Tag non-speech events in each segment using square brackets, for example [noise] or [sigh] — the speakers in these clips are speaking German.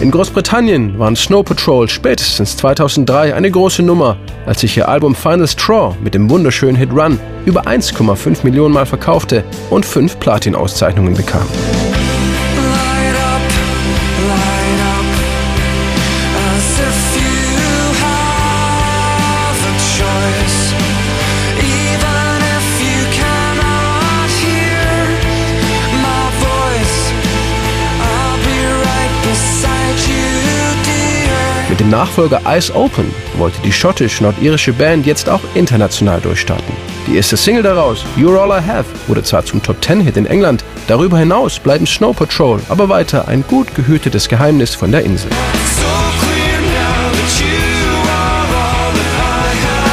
In Großbritannien waren Snow Patrol spätestens 2003 eine große Nummer, als sich ihr Album Final Straw mit dem wunderschönen Hit Run über 1,5 Millionen Mal verkaufte und fünf Platin-Auszeichnungen bekam. Mit dem Nachfolger Eyes Open wollte die schottisch-nordirische Band jetzt auch international durchstarten. Die erste Single daraus, You're All I Have, wurde zwar zum Top-10-Hit in England, darüber hinaus bleiben Snow Patrol aber weiter ein gut gehütetes Geheimnis von der Insel.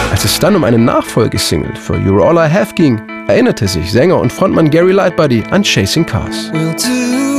Als es dann um eine Nachfolgesingle für You're All I Have ging, erinnerte sich Sänger und Frontmann Gary Lightbody an Chasing Cars. We'll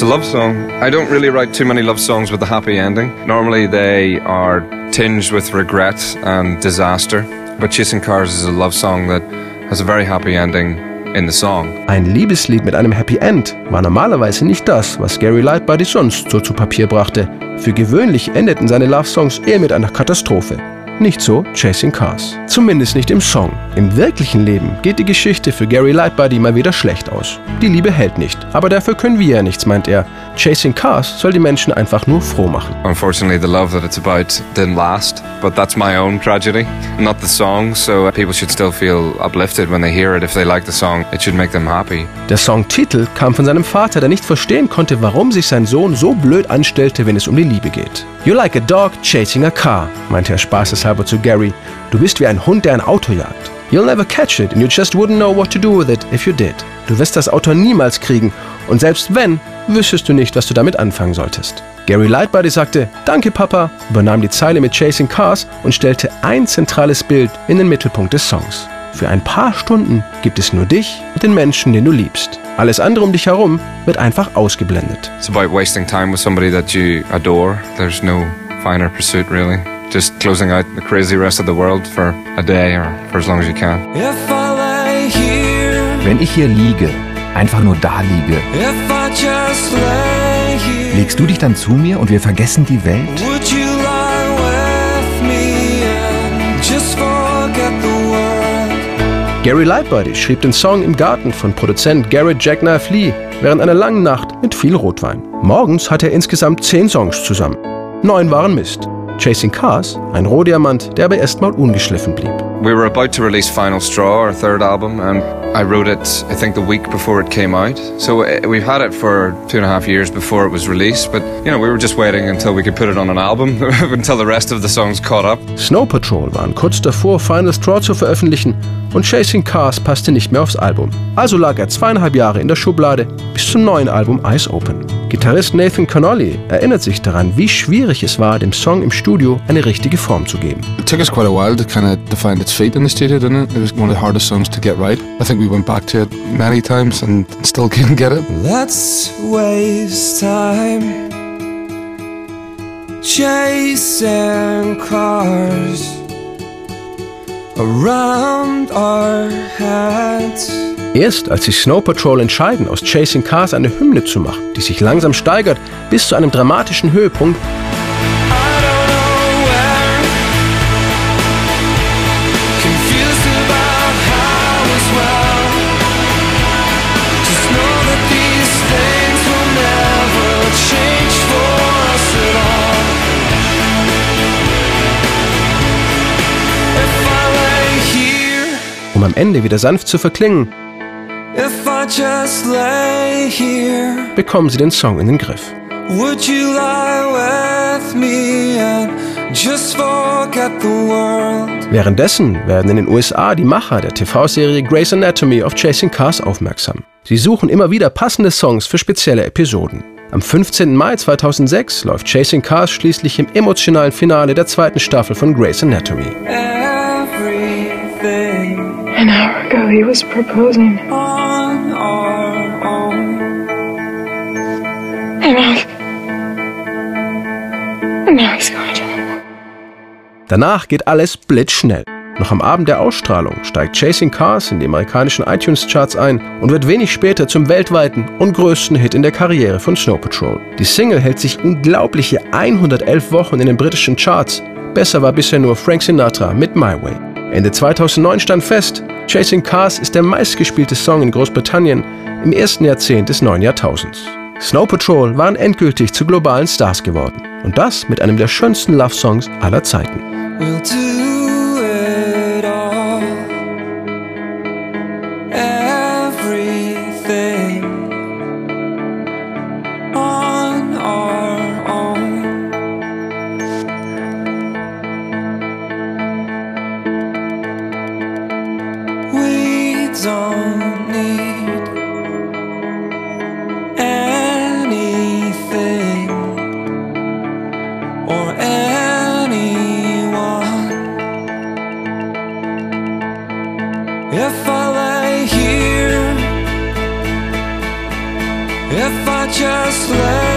It's a love song. I don't really write too many love songs with a happy ending. Normally they are tinged with regret and disaster. But Chasing Cars is a love song that has a very happy ending in the song. Ein Liebeslied mit einem Happy End war normalerweise nicht das, was Gary Lightbody sonst so zu Papier brachte. Für gewöhnlich endeten seine Love Songs eher mit einer Katastrophe. Nicht so Chasing Cars. Zumindest nicht im Song. Im wirklichen Leben geht die Geschichte für Gary Lightbody mal wieder schlecht aus. Die Liebe hält nicht, aber dafür können wir ja nichts, meint er. Chasing Cars soll die Menschen einfach nur froh machen. Unfortunately, the love that it's about didn't last, but that's my own tragedy, not the song. So people should still feel uplifted when they hear it. If they like the song, it should make them happy. Der Songtitel kam von seinem Vater, der nicht verstehen konnte, warum sich sein Sohn so blöd anstellte, wenn es um die Liebe geht. You like a dog chasing a car, meinte er spaßeshalber zu Gary. Du bist wie ein Hund, der ein Auto jagt. You'll never catch it and you just wouldn't know what to do with it if you did. Du wirst das Auto niemals kriegen und selbst wenn, wüsstest du nicht, was du damit anfangen solltest. Gary Lightbody sagte, danke Papa, übernahm die Zeile mit Chasing Cars und stellte ein zentrales Bild in den Mittelpunkt des Songs. Für ein paar Stunden gibt es nur dich und den Menschen, den du liebst. Alles andere um dich herum wird einfach ausgeblendet. It's about wasting time with somebody that you adore. There's no finer pursuit really. Just closing out the crazy rest of the world for a day or for as long as you can. Wenn ich hier liege, einfach nur da liege, legst du dich dann zu mir und wir vergessen die Welt? Gary Lightbody schrieb den Song im Garten von Produzent Garrett Jackknife Lee während einer langen Nacht mit viel Rotwein. Morgens hatte er insgesamt zehn Songs zusammen. Neun waren Mist. Chasing Cars, ein Rohdiamant, der aber erstmal ungeschliffen blieb. We were about to release Final Straw, our third album, and I wrote it, I think, the week before it came out. So uh, we've had it for two and a half years before it was released, but you know, we were just waiting until we could put it on an album, [laughs] until the rest of the songs caught up. Snow Patrol waren kurz davor, Final Straw zu veröffentlichen und Chasing Cars passte nicht mehr aufs Album. Also lag er zweieinhalb Jahre in der Schublade bis zum neuen Album Eyes Open. Gitarrist Nathan Connolly erinnert sich daran, wie schwierig es war, dem Song im Studio eine richtige Form zu geben. It took us quite a while to kind of define its fate in the studio, didn't it? It was one of the hardest songs to get right. I think we went back to it many times and still couldn't get it. Let's waste time chasing cars around our heads. Erst als sich Snow Patrol entscheiden, aus Chasing Cars eine Hymne zu machen, die sich langsam steigert bis zu einem dramatischen Höhepunkt, um am Ende wieder sanft zu verklingen, bekommen sie den Song in den Griff. Währenddessen werden in den USA die Macher der TV-Serie Grey's Anatomy auf Chasing Cars aufmerksam. Sie suchen immer wieder passende Songs für spezielle Episoden. Am 15. Mai 2006 läuft Chasing Cars schließlich im emotionalen Finale der zweiten Staffel von Grey's Anatomy. An hour ago, he was proposing. On our own. And now, and now he's going to. Danach geht alles blitzschnell. Noch am Abend der Ausstrahlung steigt Chasing Cars in die amerikanischen iTunes-Charts ein und wird wenig später zum weltweiten und größten Hit in der Karriere von Snow Patrol. Die Single hält sich unglaubliche 111 Wochen in den britischen Charts. Besser war bisher nur Frank Sinatra mit My Way. Ende 2009 stand fest, Chasing Cars ist der meistgespielte Song in Großbritannien im ersten Jahrzehnt des neuen Jahrtausends. Snow Patrol waren endgültig zu globalen Stars geworden. Und das mit einem der schönsten Love-Songs aller Zeiten. Need anything or anyone. If I lay here, if I just lay